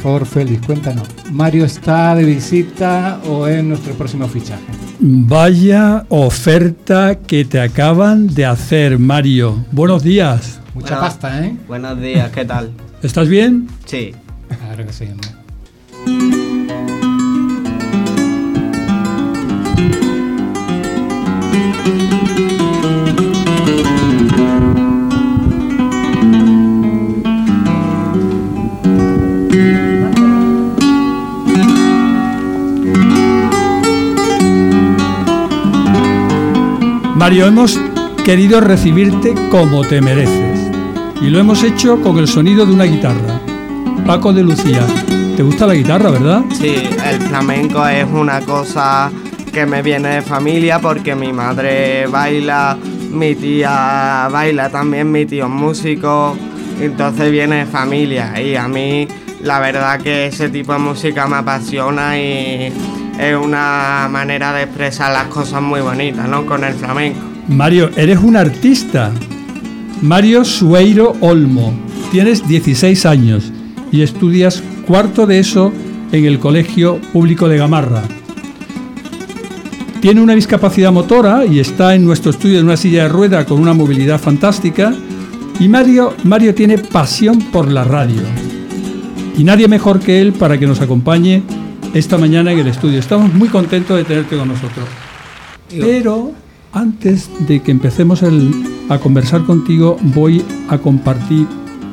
favor, Félix, cuéntanos. ¿Mario está de visita o es nuestro próximo fichaje? Vaya oferta que te acaban de hacer, Mario. Buenos días. Mucha pasta, ¿eh? Buenos días, ¿qué tal? ¿Estás bien? Sí. Claro que sí, hombre. Mario, hemos querido recibirte como te mereces. Y lo hemos hecho con el sonido de una guitarra. Paco de Lucía, ¿te gusta la guitarra, verdad? Sí, el flamenco es una cosa que me viene de familia porque mi madre baila, mi tía baila también, mi tío es músico, entonces viene de familia y a mí la verdad que ese tipo de música me apasiona y es una manera de expresar las cosas muy bonitas, ¿no? Con el flamenco. Mario, eres un artista. Mario Sueiro Olmo, tienes 16 años y estudias cuarto de eso en el Colegio Público de Gamarra. Tiene una discapacidad motora y está en nuestro estudio en una silla de rueda con una movilidad fantástica. Y Mario, Mario tiene pasión por la radio. Y nadie mejor que él para que nos acompañe esta mañana en el estudio. Estamos muy contentos de tenerte con nosotros. Pero antes de que empecemos el- a conversar contigo, voy a compartir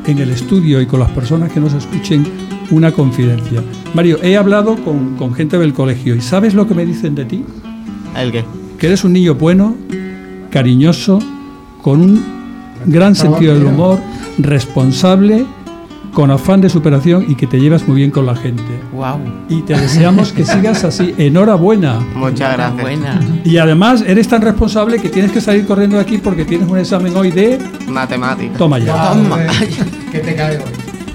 en el estudio y con las personas que nos escuchen una confidencia. Mario, he hablado con, con gente del colegio y ¿sabes lo que me dicen de ti? ¿El qué? Que eres un niño bueno, cariñoso, con un gran sentido del humor, responsable, con afán de superación y que te llevas muy bien con la gente. Wow. Y te deseamos que sigas así. Enhorabuena. Muchas gracias. Y además eres tan responsable que tienes que salir corriendo de aquí porque tienes un examen hoy de... Matemáticas. Toma ya. Toma. ¿Qué te cae hoy?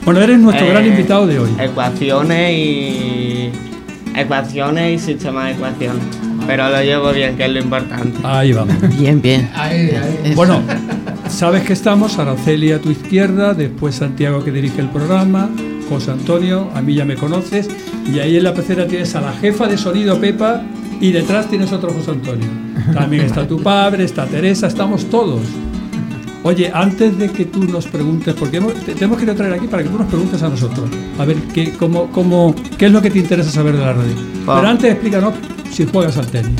Bueno, eres nuestro Eh, gran invitado de hoy. Ecuaciones y. Ecuaciones y sistemas de ecuaciones. Pero lo llevo bien, que es lo importante. Ahí vamos. Bien, bien. Ahí, ahí. Bueno, sabes que estamos, Araceli a tu izquierda, después Santiago que dirige el programa, José Antonio, a mí ya me conoces, y ahí en la pecera tienes a la jefa de sonido Pepa y detrás tienes otro José Antonio. También está tu padre, está Teresa, estamos todos. Oye, antes de que tú nos preguntes, porque hemos- te, te hemos querido traer aquí para que tú nos preguntes a nosotros, a ver qué, cómo, cómo, qué es lo que te interesa saber de la radio. Pero antes explícanos si juegas al tenis.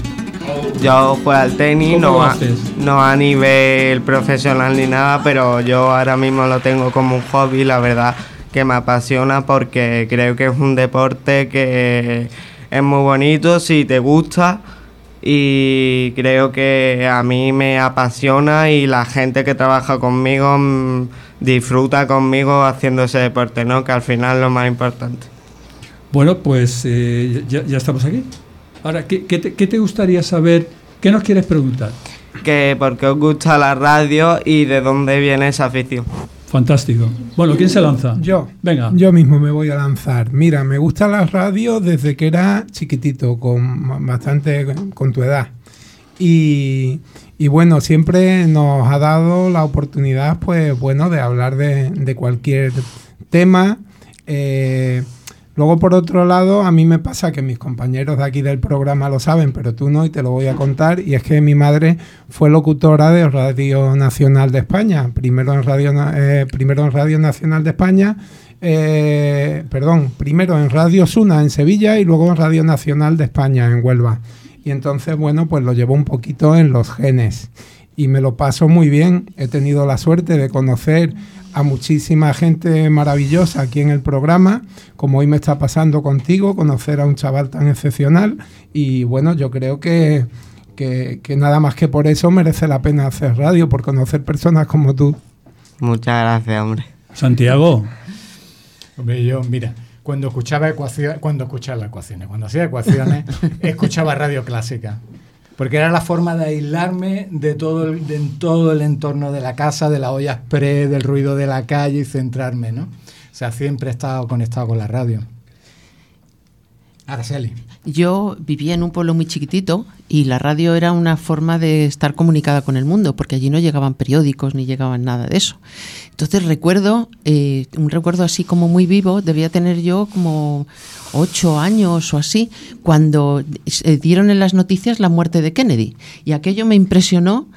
Yo juego al tenis, ¿Cómo no a, no a nivel profesional ni nada, pero yo ahora mismo lo tengo como un hobby, la verdad que me apasiona porque creo que es un deporte que es muy bonito si te gusta y creo que a mí me apasiona y la gente que trabaja conmigo mm, disfruta conmigo haciendo ese deporte, ¿no? Que al final es lo más importante. Bueno, pues eh, ya, ya estamos aquí. Ahora, ¿qué, qué te, qué te gustaría saber? ¿Qué nos quieres preguntar? Que por qué os gusta la radio y de dónde viene esa afición. Fantástico. Bueno, ¿quién se lanza? Yo. Venga. Yo mismo me voy a lanzar. Mira, me gusta la radio desde que era chiquitito, con bastante con tu edad. Y, y bueno, siempre nos ha dado la oportunidad, pues bueno, de hablar de, de cualquier tema. Eh, luego, por otro lado, a mí me pasa que mis compañeros de aquí del programa lo saben, pero tú no, y te lo voy a contar. Y es que mi madre fue locutora de Radio Nacional de España, primero en Radio, eh, primero en Radio Nacional de España, eh, perdón, primero en Radio Suna en Sevilla y luego en Radio Nacional de España en Huelva. Y entonces, bueno, pues lo llevo un poquito en los genes. Y me lo paso muy bien. He tenido la suerte de conocer a muchísima gente maravillosa aquí en el programa, como hoy me está pasando contigo, conocer a un chaval tan excepcional. Y bueno, yo creo que, que, que nada más que por eso merece la pena hacer radio, por conocer personas como tú. Muchas gracias, hombre. Santiago. Hombre, yo, mira, cuando escuchaba ecuaciones, cuando escuchaba ecuaciones, cuando hacía ecuaciones, escuchaba radio clásica. Porque era la forma de aislarme de todo, el, de todo el entorno de la casa, de la olla express, del ruido de la calle y centrarme, ¿no? O sea, siempre he estado conectado con la radio. Araceli. Yo vivía en un pueblo muy chiquitito y la radio era una forma de estar comunicada con el mundo, porque allí no llegaban periódicos ni llegaban nada de eso. Entonces recuerdo, eh, un recuerdo así como muy vivo, debía tener yo como ocho años o así, cuando dieron en las noticias la muerte de Kennedy. Y aquello me impresionó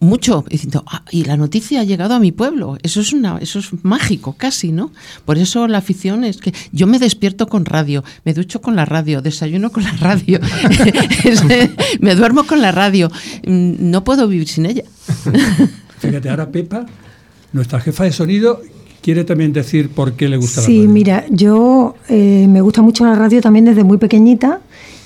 mucho diciendo ah, y la noticia ha llegado a mi pueblo eso es una eso es mágico casi no por eso la afición es que yo me despierto con radio me ducho con la radio desayuno con la radio me duermo con la radio mm, no puedo vivir sin ella. Fíjate ahora Pepa nuestra jefa de sonido quiere también decir por qué le gusta sí, la radio. mira, yo eh, me gusta mucho la radio también desde muy pequeñita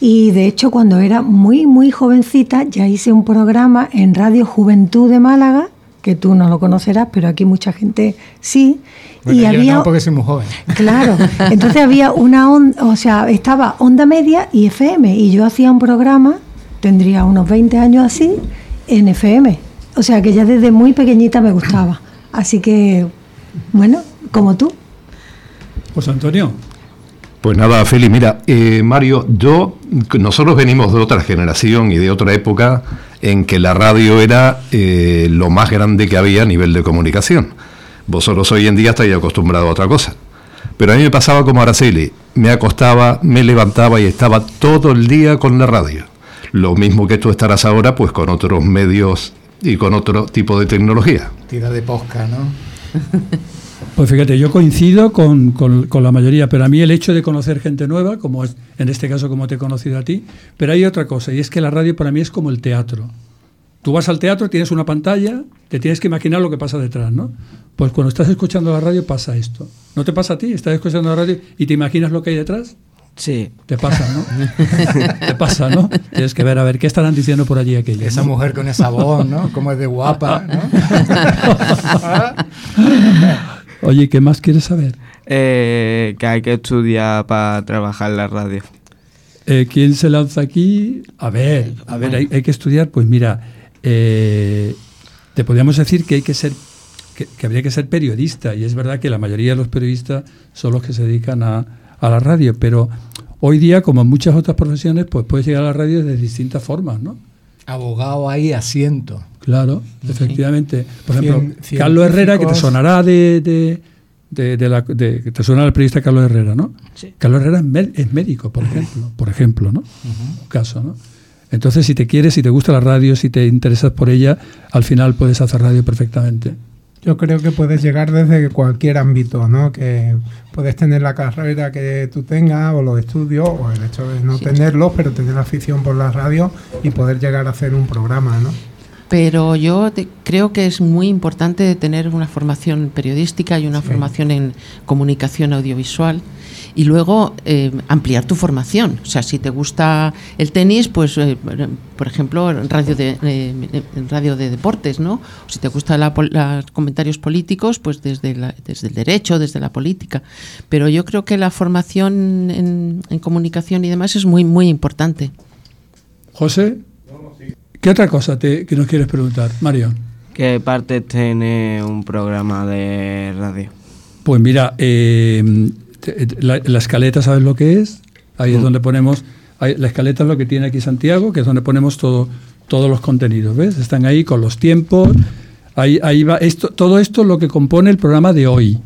y de hecho cuando era muy, muy jovencita ya hice un programa en Radio Juventud de Málaga, que tú no lo conocerás, pero aquí mucha gente sí. y había, no porque soy muy joven. Claro, entonces había una onda, o sea, estaba onda media y FM y yo hacía un programa, tendría unos 20 años así, en FM. O sea que ya desde muy pequeñita me gustaba. Así que bueno, como tú. Pues Antonio. Pues nada, Feli, mira, eh, Mario, yo, nosotros venimos de otra generación y de otra época en que la radio era eh, lo más grande que había a nivel de comunicación. Vosotros hoy en día estáis acostumbrados a otra cosa. Pero a mí me pasaba como Araceli, me acostaba, me levantaba y estaba todo el día con la radio. Lo mismo que tú estarás ahora, pues con otros medios y con otro tipo de tecnología. Tira de posca, ¿no? Pues fíjate, yo coincido con, la mayoría, pero a mí el hecho de conocer gente nueva, como es en este caso como te he conocido a ti, pero hay otra cosa, y es que la radio para mí es como el teatro. Tú vas al teatro, tienes una pantalla, te tienes que imaginar lo que pasa detrás, ¿no? Pues cuando estás escuchando la radio pasa esto. ¿No te pasa a ti? ¿Estás escuchando la radio y te imaginas lo que hay detrás? Sí. Te pasa, ¿no? Te pasa, ¿no? Tienes que ver, a ver, ¿qué estarán diciendo por allí aquellos? Esa mujer con esa voz, ¿no? Como es de guapa, ¿no? Oye, ¿qué más quieres saber? Eh, que hay que estudiar para trabajar en la radio. Eh, ¿Quién se lanza aquí? A ver, a ver, hay, que estudiar. Pues mira, eh, te podríamos decir que hay que ser, que, habría que ser periodista. Y es verdad que la mayoría de los periodistas son los que se dedican a, a la radio, pero hoy día, como en muchas otras profesiones, pues puedes llegar a la radio de distintas formas, ¿no? Abogado ahí, asiento. Claro, efectivamente. Por ejemplo, Carlos Herrera, que te sonará de, de, de, la, te suena el periodista Carlos Herrera, ¿no? Sí. Carlos Herrera es, médico, por ejemplo, por ejemplo, ¿no? Un caso, ¿no? Entonces, si te quieres, si te gusta la radio, si te interesas por ella, al final puedes hacer radio perfectamente. Yo creo que puedes llegar desde cualquier ámbito, ¿no? Que puedes tener la carrera que tú tengas o los estudios o el hecho de no tenerlos, pero tener afición por la radio y poder llegar a hacer un programa, ¿no? Pero yo creo que es muy importante tener una formación periodística y una formación en comunicación audiovisual y luego eh, ampliar tu formación. O sea, si te gusta el tenis, pues, eh, por ejemplo, radio de, eh, radio de deportes, ¿no? O si te gustan los comentarios políticos, pues desde, desde el derecho, desde la política. Pero yo creo que la formación en, en comunicación y demás es muy, muy importante. José, ¿qué otra cosa te, que nos quieres preguntar, Mario? ¿Qué parte tiene un programa de radio? Pues mira, eh, la, escaleta, ¿sabes lo que es? Ahí es mm. donde ponemos, la escaleta es lo que tiene aquí Santiago, que es donde ponemos todo, todos los contenidos, ¿ves? Están ahí con los tiempos, ahí, ahí va, esto, todo esto es lo que compone el programa de hoy.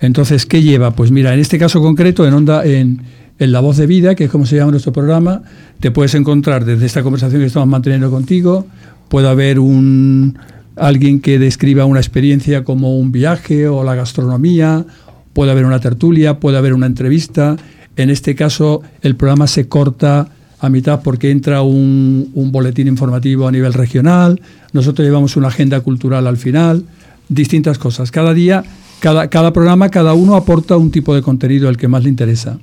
Entonces, ¿qué lleva? Pues mira, en este caso concreto, en Onda, en, en La Voz de Vida, que es como se llama nuestro programa, te puedes encontrar desde esta conversación que estamos manteniendo contigo, puede haber un alguien que describa una experiencia como un viaje o la gastronomía puede haber una tertulia, puede haber una entrevista. En este caso, el programa se corta a mitad porque entra un, boletín informativo a nivel regional, nosotros llevamos una agenda cultural al final, distintas cosas. Cada día, cada, cada programa, cada uno aporta un tipo de contenido el que más le interesa.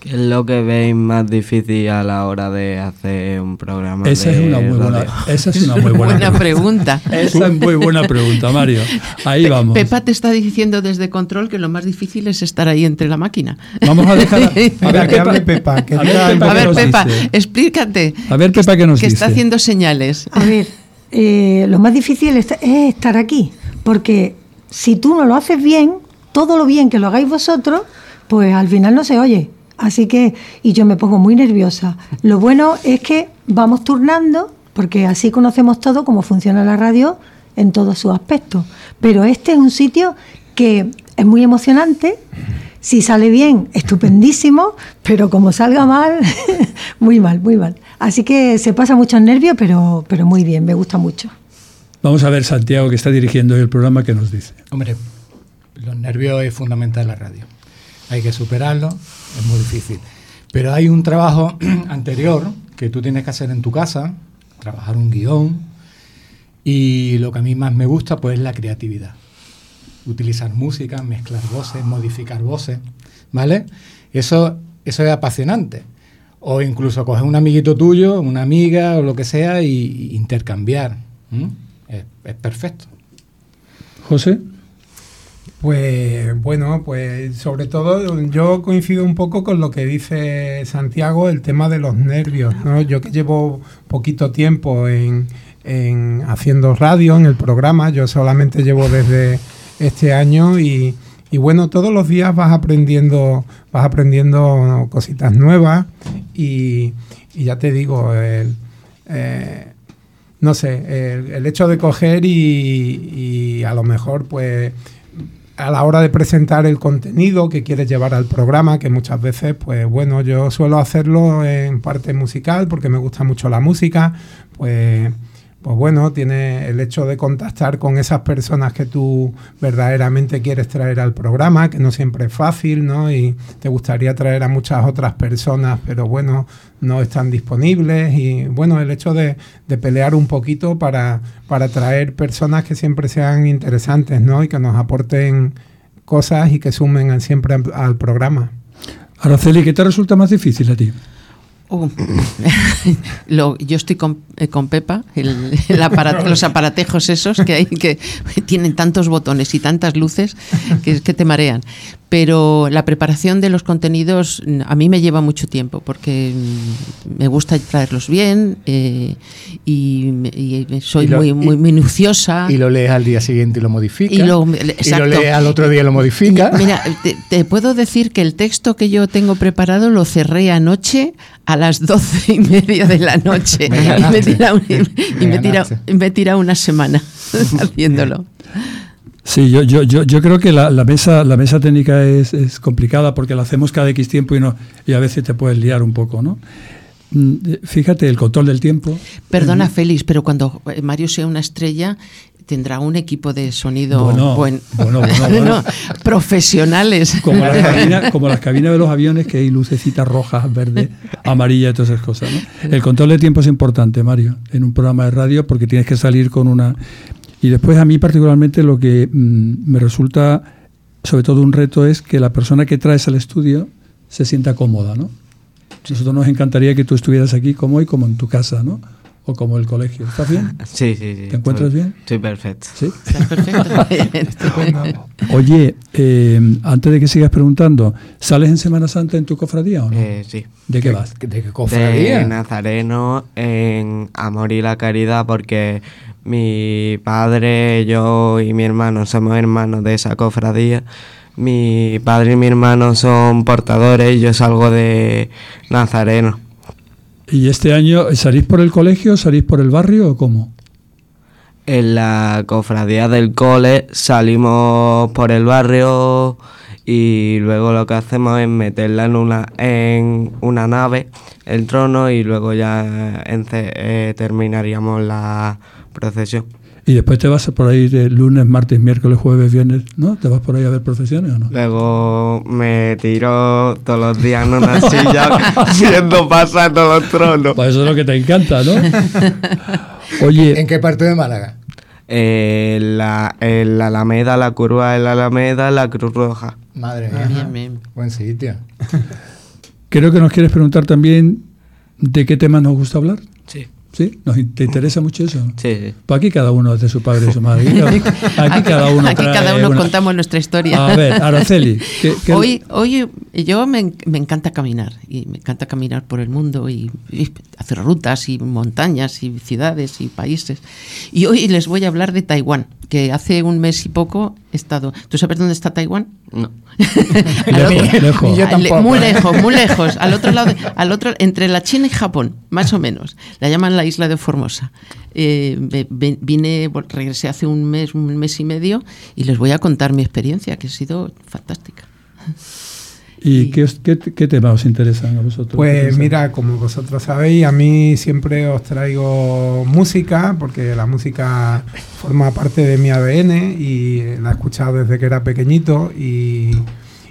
¿Qué es lo que veis más difícil a la hora de hacer un programa? Esa es una muy buena, esa es una muy buena, pregunta. Esa es muy buena pregunta, Mario. Ahí vamos. Pepa te está diciendo desde control que lo más difícil es estar ahí entre la máquina. Vamos a dejar. A, ver, Pepa. a ver, Pepa, explícate. A ver, Pepa, ¿qué nos Que está haciendo señales. A ver, eh, lo más difícil es estar aquí, porque si tú no lo haces bien, todo lo bien que lo hagáis vosotros, pues al final no se oye Así que, y yo me pongo muy nerviosa. Lo bueno es que vamos turnando, porque así conocemos todo cómo funciona la radio en todos sus aspectos. Pero este es un sitio que es muy emocionante. Si sale bien, estupendísimo, pero como salga mal, muy mal, muy mal. Así que se pasa muchos nervios, pero, pero muy bien, me gusta mucho. Vamos a ver, Santiago, que está dirigiendo el programa, que nos dice. Hombre, los nervios es fundamental en la radio. Hay que superarlo, es muy difícil. Pero hay un trabajo anterior que tú tienes que hacer en tu casa, trabajar un guion, y lo que a mí más me gusta pues es la creatividad. Utilizar música, mezclar voces, modificar voces, ¿vale? Eso, eso es apasionante. O incluso coger un amiguito tuyo, una amiga o lo que sea y, intercambiar. es perfecto. José. Pues bueno, pues sobre todo yo coincido un poco con lo que dice Santiago, el tema de los nervios. ¿no? Yo que llevo poquito tiempo en, en haciendo radio, en el programa, yo solamente llevo desde este año y, y bueno, todos los días vas aprendiendo, vas aprendiendo cositas nuevas y, y ya te digo, el, eh, no sé, el, el hecho de coger y, y a lo mejor pues a la hora de presentar el contenido que quieres llevar al programa, que muchas veces, pues bueno, yo suelo hacerlo en parte musical porque me gusta mucho la música, pues, pues bueno, tiene el hecho de contactar con esas personas que tú verdaderamente quieres traer al programa, que no siempre es fácil, ¿no? Y te gustaría traer a muchas otras personas, pero bueno, no están disponibles y bueno, el hecho de, pelear un poquito para, para traer personas que siempre sean interesantes, ¿no? Y que nos aporten cosas y que sumen siempre al programa. Araceli, ¿qué te resulta más difícil a ti? Oh. Lo, yo estoy con, eh, con Pepa, el, los aparatejos esos que hay que tienen tantos botones y tantas luces que, que te marean. Pero la preparación de los contenidos a mí me lleva mucho tiempo porque mm, me gusta traerlos bien eh, y, y, soy Y lo- muy, muy y- minuciosa. Y lo lees al día siguiente y lo modificas. Y lo- lo lees al otro día y lo modificas. Mira, te, te puedo decir que el texto que yo tengo preparado lo cerré anoche a las doce y media de la noche. Me y me ganaste. y Me me he tirado una semana haciéndolo. Sí, yo, yo, yo, yo creo que la, la mesa, la mesa técnica es, es complicada porque la hacemos cada X tiempo y, no, y a veces te puedes liar un poco, ¿no? Mm, Fíjate, el control del tiempo. Perdona, Félix, pero cuando eh, Mario sea una estrella tendrá un equipo de sonido Bueno, buen- bueno, bueno, bueno. profesionales. Como las, cabinas, como las cabinas de los aviones que hay lucecitas rojas, verdes, amarillas y todas esas cosas. ¿no? El control de tiempo es importante, Mario, en un programa de radio porque tienes que salir con una... Y después a mí particularmente lo que mm, me resulta sobre todo un reto es que la persona que traes al estudio se sienta cómoda, ¿no? Nosotros nos encantaría que tú estuvieras aquí como hoy, como en tu casa, ¿no? O como el colegio. ¿Estás bien? Sí, sí, sí. ¿Te encuentras estoy- bien? Estoy perfecto. Sí. Estás perfecto. Oye, eh, antes de que sigas preguntando, ¿sales en Semana Santa en tu cofradía o no? Eh, sí. ¿De qué vas? ¿De qué De cofradía? Nazareno en Amor y la Caridad porque mi padre, yo y mi hermano somos hermanos de esa cofradía. Mi padre y mi hermano son portadores y yo salgo de Nazareno. ¿Y este año salís por el colegio, salís por el barrio o cómo? En la cofradía del cole salimos por el barrio y luego lo que hacemos es meterla en una, en una nave, el trono, y luego ya eh, terminaríamos la procesión. Y después te vas por ahí de lunes, martes, miércoles, jueves, viernes, ¿no? ¿Te vas por ahí a ver procesiones o no? Luego me tiro todos los días en una silla viendo pasar todos los tronos. Pues eso es lo que te encanta, ¿no? Oye, ¿En qué parte de Málaga? Eh, la, en la Alameda, la curva de la Alameda, la Cruz Roja. Madre mía. Bien, bien. Buen sitio. creo que nos quieres preguntar también de qué tema nos gusta hablar. Sí. ¿Sí? ¿Nos in- ¿Te interesa mucho eso? Sí, sí. Pues aquí cada uno es de su padre y su madre. Aquí, aquí cada uno Aquí cada uno una- contamos nuestra historia. A ver, Araceli. ¿qué- qué- Hoy, hoy yo me, en- me encanta caminar y me encanta caminar por el mundo y, y hacer rutas y montañas y ciudades y países. Y hoy les voy a hablar de Taiwán. que hace un mes y poco he estado. ¿Tú sabes dónde está Taiwán? No. Lejos, lejos. Yo tampoco, muy lejos, muy lejos. Al otro lado, de- al otro, entre la China y Japón, más o menos. La llaman la isla de Formosa. Eh, vine, regresé hace un mes, un mes y medio, y les voy a contar mi experiencia, que ha sido fantástica. ¿Y qué, qué, qué temas os interesan a vosotros? ¿Qué Pues mira, como vosotros sabéis, a mí siempre os traigo música, porque la música forma parte de mi ADN y la he escuchado desde que era pequeñito y,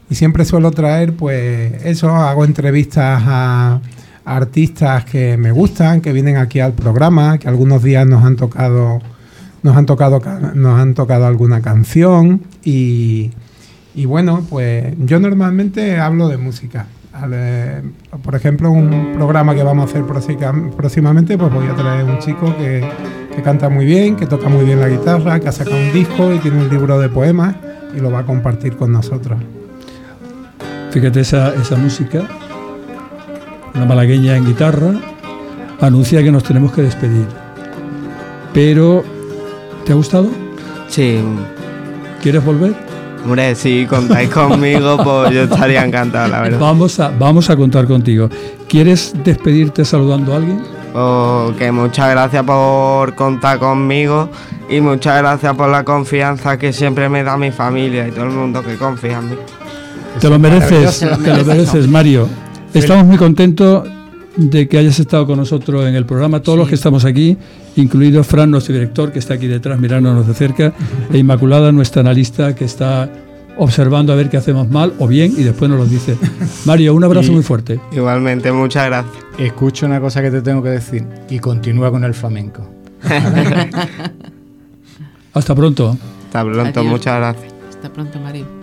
y siempre suelo traer, pues eso, hago entrevistas a, a artistas que me gustan, que vienen aquí al programa, que algunos días nos han tocado, nos han tocado, ca- nos han tocado alguna canción y y bueno, pues yo normalmente hablo de música. Por ejemplo, un programa que vamos a hacer próximamente, pues voy a traer un chico que, que canta muy bien, que toca muy bien la guitarra, que ha sacado un disco y tiene un libro de poemas y lo va a compartir con nosotros. Fíjate esa, esa música, una malagueña en guitarra, anuncia que nos tenemos que despedir. Pero, ¿te ha gustado? Sí. ¿Quieres volver? Hombre, si contáis conmigo, pues yo estaría encantado, la verdad. Vamos a, vamos a contar contigo. ¿Quieres despedirte saludando a alguien? Pues que muchas gracias por contar conmigo y muchas gracias por la confianza que siempre me da mi familia y todo el mundo que confía en mí. Te lo mereces, te lo mereces, Mario. Estamos muy contentos de que hayas estado con nosotros en el programa, todos los que estamos aquí, incluido Fran, nuestro director, que está aquí detrás mirándonos de cerca, e Inmaculada, nuestra analista, que está observando a ver qué hacemos mal o bien y después nos lo dice. Mario, un abrazo Y- muy fuerte. Igualmente, muchas gracias. Escucha una cosa que te tengo que decir y continúa con el flamenco. Hasta pronto. Hasta pronto, Adiós. muchas gracias. Hasta pronto, Mario.